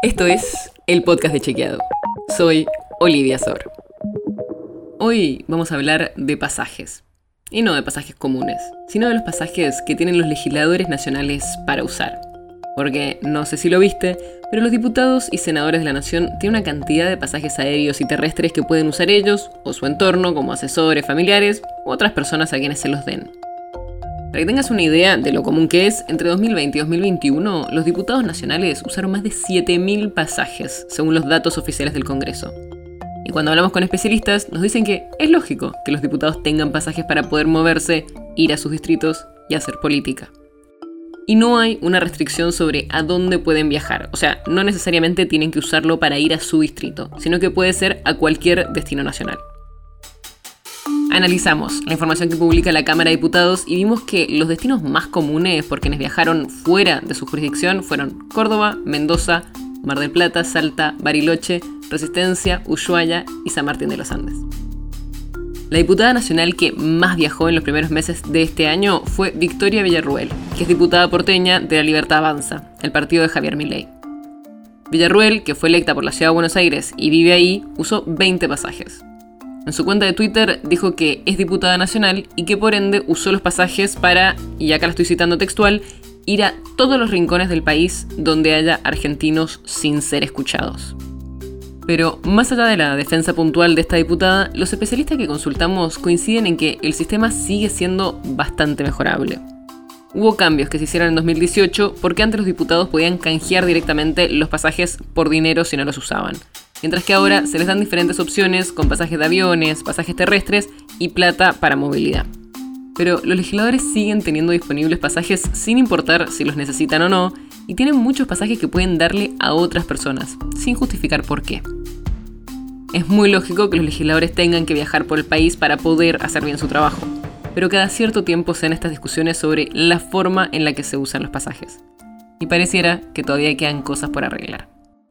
Esto es el podcast de Chequeado. Soy Olivia Sor. Hoy vamos a hablar de pasajes. Y no de pasajes comunes, sino de los pasajes que tienen los legisladores nacionales para usar. Porque no sé si lo viste, pero los diputados y senadores de la nación tienen una cantidad de pasajes aéreos y terrestres que pueden usar ellos o su entorno como asesores, familiares u otras personas a quienes se los den. Para que tengas una idea de lo común que es, entre 2020 y 2021 los diputados nacionales usaron más de 7.000 pasajes, según los datos oficiales del Congreso. Y cuando hablamos con especialistas, nos dicen que es lógico que los diputados tengan pasajes para poder moverse, ir a sus distritos y hacer política. Y no hay una restricción sobre a dónde pueden viajar, o sea, no necesariamente tienen que usarlo para ir a su distrito, sino que puede ser a cualquier destino nacional. Analizamos la información que publica la Cámara de Diputados y vimos que los destinos más comunes por quienes viajaron fuera de su jurisdicción fueron Córdoba, Mendoza, Mar del Plata, Salta, Bariloche, Resistencia, Ushuaia y San Martín de los Andes. La diputada nacional que más viajó en los primeros meses de este año fue Victoria Villarruel, que es diputada porteña de La Libertad Avanza, el partido de Javier Milei. Villarruel, que fue electa por la Ciudad de Buenos Aires y vive ahí, usó 20 pasajes. En su cuenta de Twitter dijo que es diputada nacional y que por ende usó los pasajes para, y acá la estoy citando textual, ir a todos los rincones del país donde haya argentinos sin ser escuchados. Pero más allá de la defensa puntual de esta diputada, los especialistas que consultamos coinciden en que el sistema sigue siendo bastante mejorable. Hubo cambios que se hicieron en 2018 porque antes los diputados podían canjear directamente los pasajes por dinero si no los usaban mientras que ahora se les dan diferentes opciones con pasajes de aviones, pasajes terrestres y plata para movilidad. Pero los legisladores siguen teniendo disponibles pasajes sin importar si los necesitan o no, y tienen muchos pasajes que pueden darle a otras personas, sin justificar por qué. Es muy lógico que los legisladores tengan que viajar por el país para poder hacer bien su trabajo, pero cada cierto tiempo se dan estas discusiones sobre la forma en la que se usan los pasajes. Y pareciera que todavía quedan cosas por arreglar.